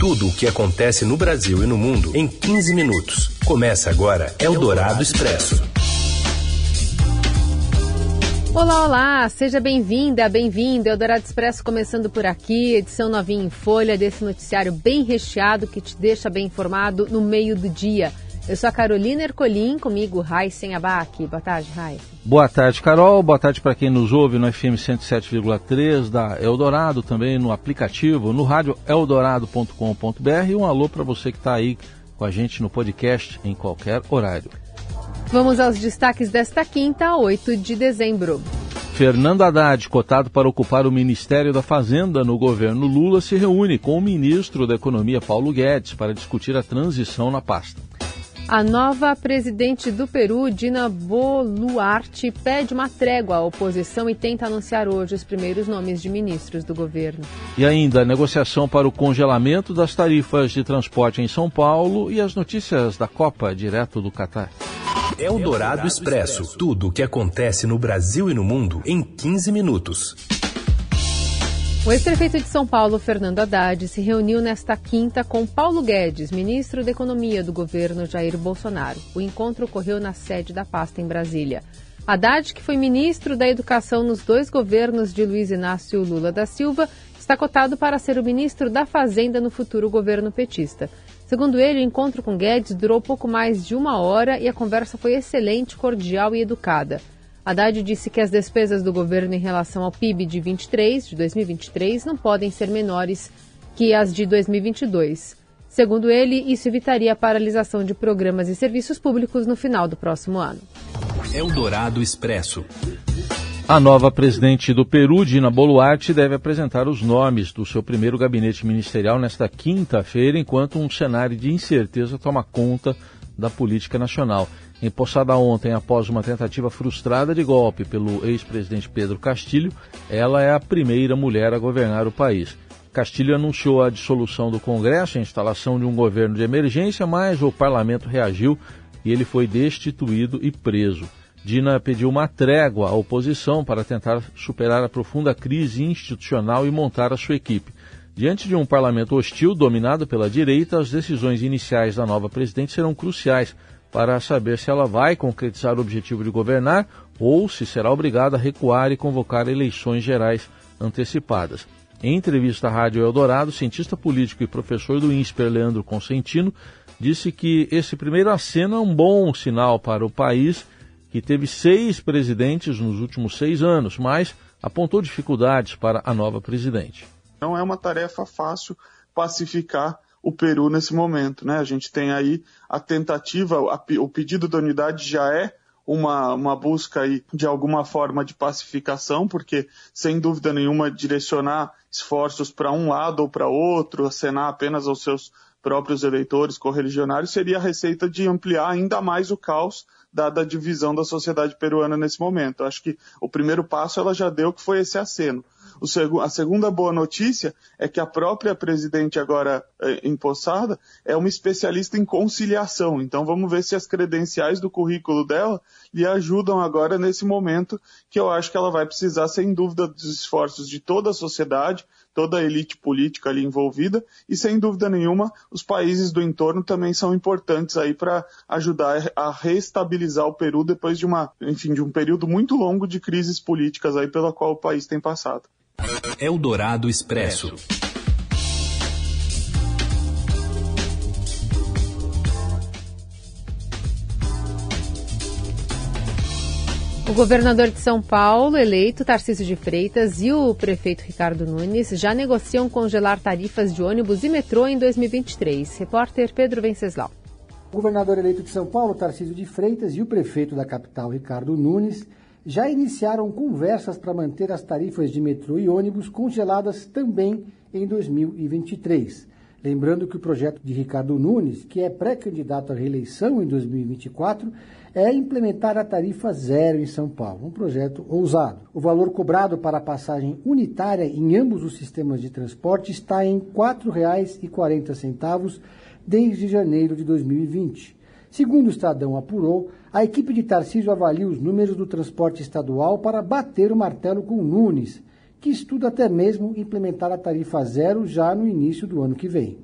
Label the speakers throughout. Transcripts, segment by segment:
Speaker 1: Tudo o que acontece no Brasil e no mundo em 15 minutos. Começa agora Eldorado Expresso.
Speaker 2: Olá, olá, seja bem-vinda, bem-vindo. Eldorado Expresso começando por aqui, edição novinha em folha desse noticiário bem recheado que te deixa bem informado no meio do dia. Eu sou a Carolina Ercolim, comigo Raíssen Abac. Boa tarde, Raíssen.
Speaker 3: Boa tarde, Carol. Boa tarde para quem nos ouve no FM 107,3 da Eldorado, também no aplicativo, no rádio eldorado.com.br e um alô para você que está aí com a gente no podcast em qualquer horário.
Speaker 2: Vamos aos destaques desta quinta, 8 de dezembro.
Speaker 3: Fernando Haddad, cotado para ocupar o Ministério da Fazenda no governo Lula, se reúne com o ministro da Economia Paulo Guedes para discutir a transição na pasta.
Speaker 2: A nova presidente do Peru, Dina Boluarte, pede uma trégua à oposição e tenta anunciar hoje os primeiros nomes de ministros do governo.
Speaker 3: E ainda a negociação para o congelamento das tarifas de transporte em São Paulo e as notícias da Copa direto do Catar.
Speaker 1: É o Dourado Expresso. Tudo o que acontece no Brasil e no mundo em 15 minutos.
Speaker 2: O ex-prefeito de São Paulo, Fernando Haddad, se reuniu nesta quinta com Paulo Guedes, ministro da Economia do governo Jair Bolsonaro. O encontro ocorreu na sede da pasta em Brasília. Haddad, que foi ministro da Educação nos dois governos de Luiz Inácio Lula da Silva, está cotado para ser o ministro da Fazenda no futuro governo petista. Segundo ele, o encontro com Guedes durou pouco mais de uma hora e a conversa foi excelente, cordial e educada. Haddad disse que as despesas do governo em relação ao PIB de 23, de 2023, não podem ser menores que as de 2022. Segundo ele, isso evitaria a paralisação de programas e serviços públicos no final do próximo ano.
Speaker 1: Eldorado Expresso.
Speaker 3: A nova presidente do Peru, Dina Boluarte, deve apresentar os nomes do seu primeiro gabinete ministerial nesta quinta-feira, enquanto um cenário de incerteza toma conta da política nacional. Empossada ontem após uma tentativa frustrada de golpe pelo ex-presidente Pedro Castilho, ela é a primeira mulher a governar o país. Castilho anunciou a dissolução do Congresso a instalação de um governo de emergência, mas o parlamento reagiu e ele foi destituído e preso. Dina pediu uma trégua à oposição para tentar superar a profunda crise institucional e montar a sua equipe. Diante de um parlamento hostil dominado pela direita, as decisões iniciais da nova presidente serão cruciais para saber se ela vai concretizar o objetivo de governar ou se será obrigada a recuar e convocar eleições gerais antecipadas. Em entrevista à Rádio Eldorado, cientista político e professor do INSPER, Leandro Consentino, disse que esse primeiro aceno é um bom sinal para o país, que teve seis presidentes nos últimos seis anos, mas apontou dificuldades para a nova presidente.
Speaker 4: Não é uma tarefa fácil pacificar o Peru nesse momento. Né? A gente tem aí a tentativa, a, o pedido da unidade já é uma, uma busca aí de alguma forma de pacificação, porque sem dúvida nenhuma direcionar esforços para um lado ou para outro, acenar apenas aos seus próprios eleitores correligionários, seria a receita de ampliar ainda mais o caos dada a divisão da sociedade peruana nesse momento. Acho que o primeiro passo ela já deu, que foi esse aceno. Seg a segunda boa notícia é que a própria presidente agora eh, empossada é uma especialista em conciliação. Então vamos ver se as credenciais do currículo dela lhe ajudam agora nesse momento que eu acho que ela vai precisar, sem dúvida, dos esforços de toda a sociedade, toda a elite política ali envolvida e sem dúvida nenhuma os países do entorno também são importantes aí para ajudar a reestabilizar o Peru depois de uma, enfim, de um período muito longo de crises políticas aí pela qual o país tem passado.
Speaker 1: Expresso.
Speaker 2: O governador de São Paulo, eleito Tarcísio de Freitas, e o prefeito Ricardo Nunes já negociam congelar tarifas de ônibus e metrô em 2023. Repórter Pedro Venceslau.
Speaker 5: O governador eleito de São Paulo, Tarcísio de Freitas, e o prefeito da capital, Ricardo Nunes, já iniciaram conversas para manter as tarifas de metrô e ônibus congeladas também em 2023. Lembrando que o projeto de Ricardo Nunes, que é pré-candidato à reeleição em 2024, é implementar a tarifa zero em São Paulo, um projeto ousado. O valor cobrado para a passagem unitária em ambos os sistemas de transporte está em R$ 4,40 desde janeiro de 2020. Segundo o Estadão apurou, a equipe de Tarcísio avalia os números do transporte estadual para bater o martelo com Nunes, que estuda até mesmo implementar a tarifa zero já no início do ano que vem.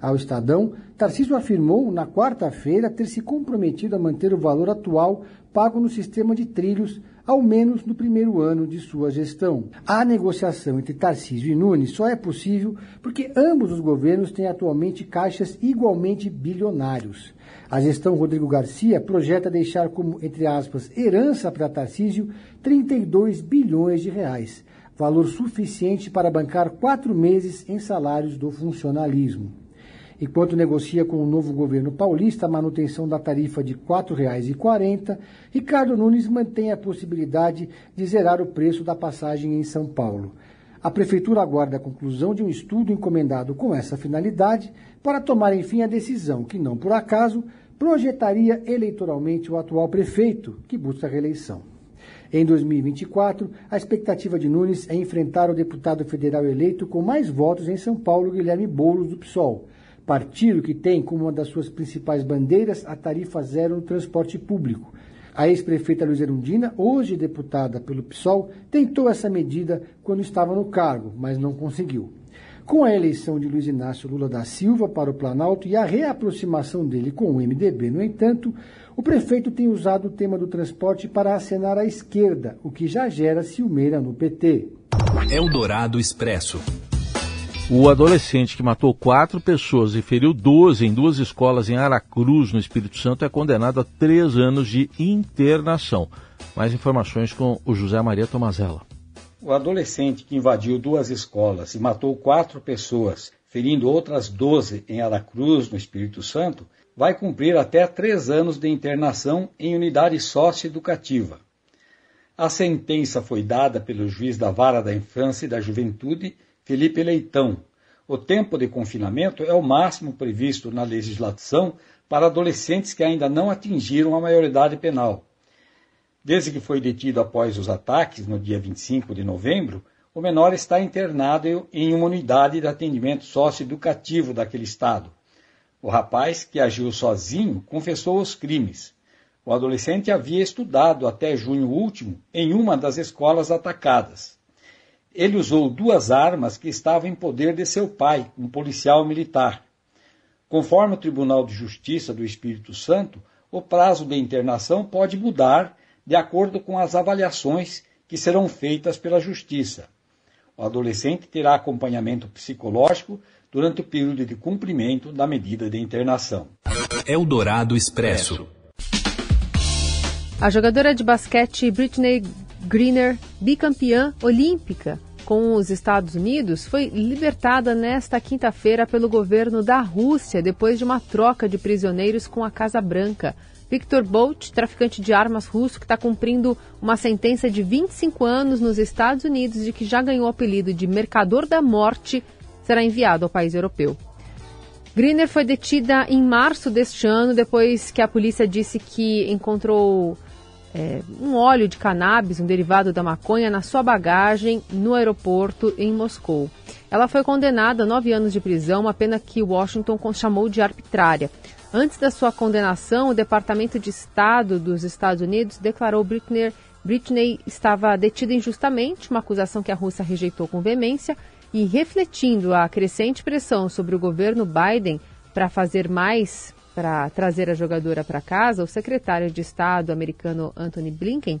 Speaker 5: Ao Estadão, Tarcísio afirmou na quarta-feira ter se comprometido a manter o valor atual pago no sistema de trilhos, ao menos no primeiro ano de sua gestão. A negociação entre Tarcísio e Nunes só é possível porque ambos os governos têm atualmente caixas igualmente bilionários. A gestão Rodrigo Garcia projeta deixar como, entre aspas, herança para Tarcísio 32 bilhões de reais, valor suficiente para bancar quatro meses em salários do funcionalismo. Enquanto negocia com o novo governo paulista a manutenção da tarifa de R$ 4,40, Ricardo Nunes mantém a possibilidade de zerar o preço da passagem em São Paulo. A Prefeitura aguarda a conclusão de um estudo encomendado com essa finalidade para tomar, enfim, a decisão que, não por acaso, projetaria eleitoralmente o atual prefeito, que busca a reeleição. Em 2024, a expectativa de Nunes é enfrentar o deputado federal eleito com mais votos em São Paulo, Guilherme Boulos, do PSOL, partido que tem como uma das suas principais bandeiras a tarifa zero no transporte público. A ex-prefeita Luiz Erundina, hoje deputada pelo PSOL, tentou essa medida quando estava no cargo, mas não conseguiu. Com a eleição de Luiz Inácio Lula da Silva para o Planalto e a reaproximação dele com o MDB, no entanto, o prefeito tem usado o tema do transporte para acenar à esquerda, o que já gera ciumeira no PT.
Speaker 1: Eldorado Expresso.
Speaker 3: O adolescente que matou quatro pessoas e feriu 12 em duas escolas em Aracruz, no Espírito Santo, é condenado a três anos de internação. Mais informações com o José Maria Tomazella.
Speaker 6: O adolescente que invadiu duas escolas e matou quatro pessoas, ferindo outras 12 em Aracruz, no Espírito Santo, vai cumprir até três anos de internação em unidade socioeducativa. A sentença foi dada pelo juiz da Vara da Infância e da Juventude Felipe Leitão. O tempo de confinamento é o máximo previsto na legislação para adolescentes que ainda não atingiram a maioridade penal. Desde que foi detido após os ataques, no dia 25 de novembro, o menor está internado em uma unidade de atendimento socioeducativo daquele estado. O rapaz, que agiu sozinho, confessou os crimes. O adolescente havia estudado até junho último em uma das escolas atacadas. Ele usou duas armas que estavam em poder de seu pai, um policial militar. Conforme o Tribunal de Justiça do Espírito Santo, o prazo de internação pode mudar de acordo com as avaliações que serão feitas pela Justiça. O adolescente terá acompanhamento psicológico durante o período de cumprimento da medida de internação.
Speaker 1: Eldorado Expresso.
Speaker 2: A jogadora de basquete Britney Greener, bicampeã olímpica com os Estados Unidos, foi libertada nesta quinta-feira pelo governo da Rússia depois de uma troca de prisioneiros com a Casa Branca. Victor Bolt, traficante de armas russo que está cumprindo uma sentença de 25 anos nos Estados Unidos e que já ganhou o apelido de Mercador da Morte, será enviado ao país europeu. Greener foi detida em março deste ano, depois que a polícia disse que encontrou é, um óleo de cannabis, um derivado da maconha, na sua bagagem no aeroporto em Moscou. Ela foi condenada a nove anos de prisão, uma pena que Washington chamou de arbitrária. Antes da sua condenação, o Departamento de Estado dos Estados Unidos declarou Britney, Britney estava detida injustamente, uma acusação que a Rússia rejeitou com veemência, e refletindo a crescente pressão sobre o governo Biden para fazer mais para trazer a jogadora para casa, o secretário de Estado americano Anthony Blinken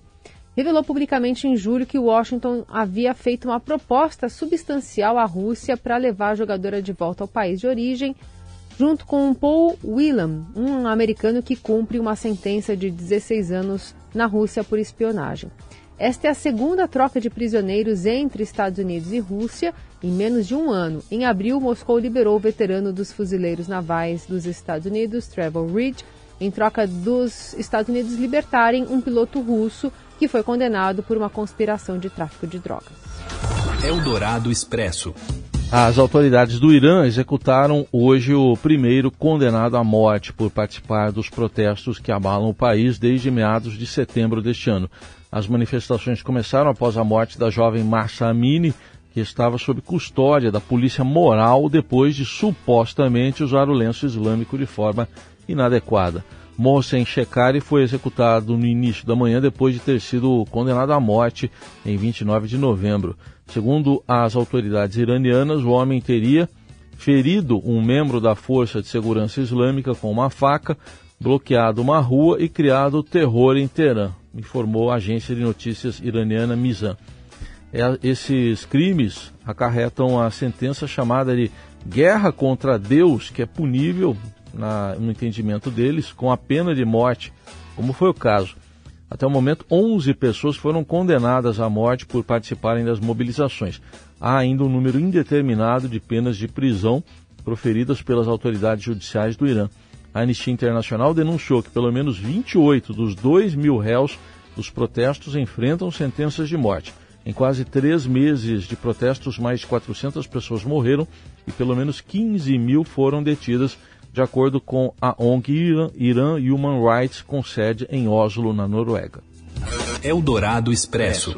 Speaker 2: revelou publicamente em julho que Washington havia feito uma proposta substancial à Rússia para levar a jogadora de volta ao país de origem, junto com Paul Whelan, um americano que cumpre uma sentença de 16 anos na Rússia por espionagem. Esta é a segunda troca de prisioneiros entre Estados Unidos e Rússia em menos de um ano. Em abril, Moscou liberou o veterano dos fuzileiros navais dos Estados Unidos, Trevor Reed, em troca dos Estados Unidos libertarem um piloto russo que foi condenado por uma conspiração de tráfico de drogas.
Speaker 1: Eldorado Expresso.
Speaker 3: As autoridades do Irã executaram hoje o primeiro condenado à morte por participar dos protestos que abalam o país desde meados de setembro deste ano. As manifestações começaram após a morte da jovem Marsa Amini, que estava sob custódia da polícia moral depois de supostamente usar o lenço islâmico de forma inadequada. Mohsen Shekari foi executado no início da manhã depois de ter sido condenado à morte em 29 de novembro. Segundo as autoridades iranianas, o homem teria ferido um membro da Força de Segurança Islâmica com uma faca, bloqueado uma rua e criado terror em Teherã, informou a agência de notícias iraniana Mizan. É, esses crimes acarretam a sentença chamada de guerra contra Deus, que é punível, na, no entendimento deles, com a pena de morte, como foi o caso. Até o momento, 11 pessoas foram condenadas à morte por participarem das mobilizações. Há ainda um número indeterminado de penas de prisão proferidas pelas autoridades judiciais do Irã. A Anistia Internacional denunciou que pelo menos 28 dos 2 mil réus dos protestos enfrentam sentenças de morte. Em quase três meses de protestos, mais de 400 pessoas morreram e pelo menos 15 mil foram detidas, de acordo com a ONG Iran Human Rights, com sede em Oslo, na Noruega.
Speaker 1: Eldorado Expresso.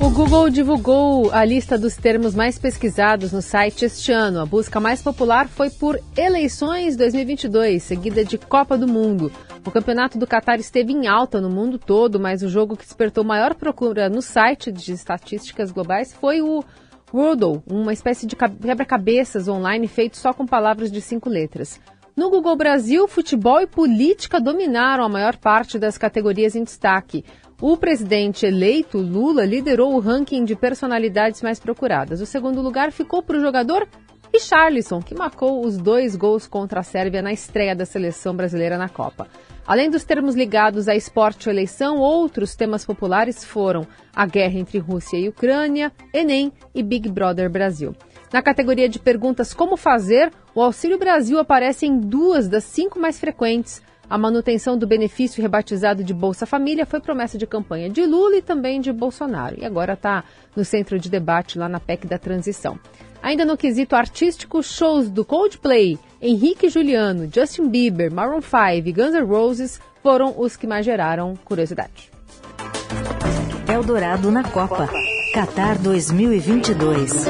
Speaker 2: O Google divulgou a lista dos termos mais pesquisados no site este ano. A busca mais popular foi por eleições 2022, seguida de Copa do Mundo. O campeonato do Qatar esteve em alta no mundo todo, mas o jogo que despertou maior procura no site de estatísticas globais foi o Wordle, uma espécie de quebra-cabeças online feito só com palavras de cinco letras. No Google Brasil, futebol e política dominaram a maior parte das categorias em destaque. O presidente eleito, Lula, liderou o ranking de personalidades mais procuradas. O segundo lugar ficou para o jogador Richarlison, que marcou os dois gols contra a Sérvia na estreia da seleção brasileira na Copa. Além dos termos ligados a esporte ou eleição, outros temas populares foram a guerra entre Rússia e Ucrânia, Enem e Big Brother Brasil. Na categoria de perguntas como fazer, o Auxílio Brasil aparece em duas das cinco mais frequentes, a manutenção do benefício rebatizado de Bolsa Família foi promessa de campanha de Lula e também de Bolsonaro. E agora está no centro de debate lá na PEC da transição. Ainda no quesito artístico, shows do Coldplay, Henrique Juliano, Justin Bieber, Maroon 5 e Guns N' Roses foram os que mais geraram curiosidade.
Speaker 7: Eldorado na Copa. Qatar 2022.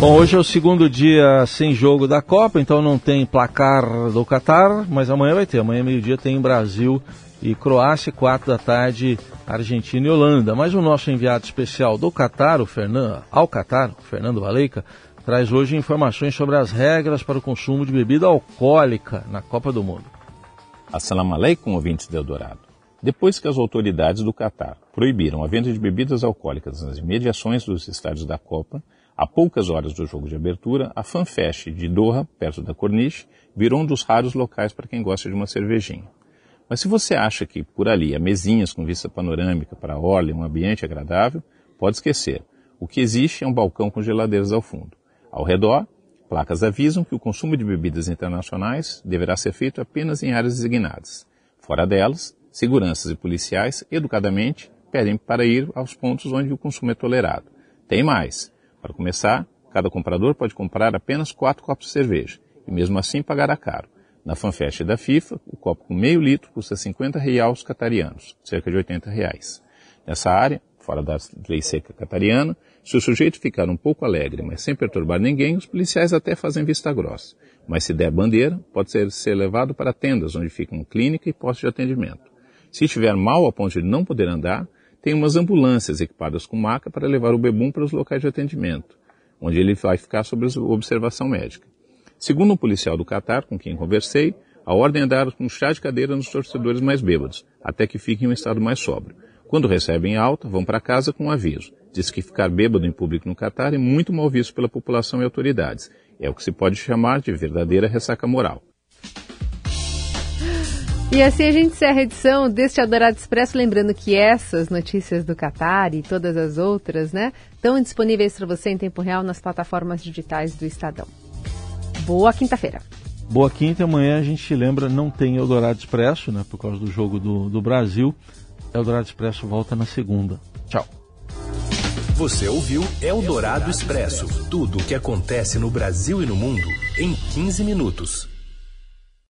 Speaker 3: Bom, hoje é o segundo dia sem jogo da Copa, então não tem placar do Catar, mas amanhã vai ter. Amanhã, meio-dia, tem Brasil e Croácia, quatro da tarde, Argentina e Holanda. Mas o nosso enviado especial do Catar, o Fernando, ao Catar, o Fernando Valeica, traz hoje informações sobre as regras para o consumo de bebida alcoólica na Copa do Mundo.
Speaker 8: Assalamu alaikum, ouvintes de Eldorado. Depois que as autoridades do Catar proibiram a venda de bebidas alcoólicas nas imediações dos estádios da Copa, a poucas horas do jogo de abertura, a FanFest de Doha, perto da Corniche, virou um dos raros locais para quem gosta de uma cervejinha. Mas se você acha que por ali há mesinhas com vista panorâmica para a orla e um ambiente agradável, pode esquecer. O que existe é um balcão com geladeiras ao fundo. Ao redor, placas avisam que o consumo de bebidas internacionais deverá ser feito apenas em áreas designadas. Fora delas, seguranças e policiais, educadamente, pedem para ir aos pontos onde o consumo é tolerado. Tem mais. Para começar, cada comprador pode comprar apenas quatro copos de cerveja, e mesmo assim pagará caro. Na FanFest da FIFA, o copo com meio litro custa 50 reais catarianos, cerca de 80 reais. Nessa área, fora da lei seca catariana, se o sujeito ficar um pouco alegre, mas sem perturbar ninguém, os policiais até fazem vista grossa. Mas se der bandeira, pode ser, ser levado para tendas onde ficam clínica e posto de atendimento. Se estiver mal a ponto de não poder andar, tem umas ambulâncias equipadas com maca para levar o bebum para os locais de atendimento, onde ele vai ficar sob observação médica. Segundo um policial do Catar com quem conversei, a ordem é dar um chá de cadeira nos torcedores mais bêbados, até que fiquem em um estado mais sóbrio. Quando recebem alta, vão para casa com um aviso. Diz que ficar bêbado em público no Catar é muito mal visto pela população e autoridades. É o que se pode chamar de verdadeira ressaca moral.
Speaker 2: E assim a gente encerra a edição deste Adorado Expresso, lembrando que essas notícias do Qatar e todas as outras, né, estão disponíveis para você em tempo real nas plataformas digitais do Estadão. Boa quinta-feira.
Speaker 3: Boa quinta, amanhã a gente lembra, não tem Eldorado Expresso, né, por causa do jogo do, do Brasil. Eldorado Expresso volta na segunda. Tchau.
Speaker 1: Você ouviu Eldorado Expresso tudo o que acontece no Brasil e no mundo em 15 minutos.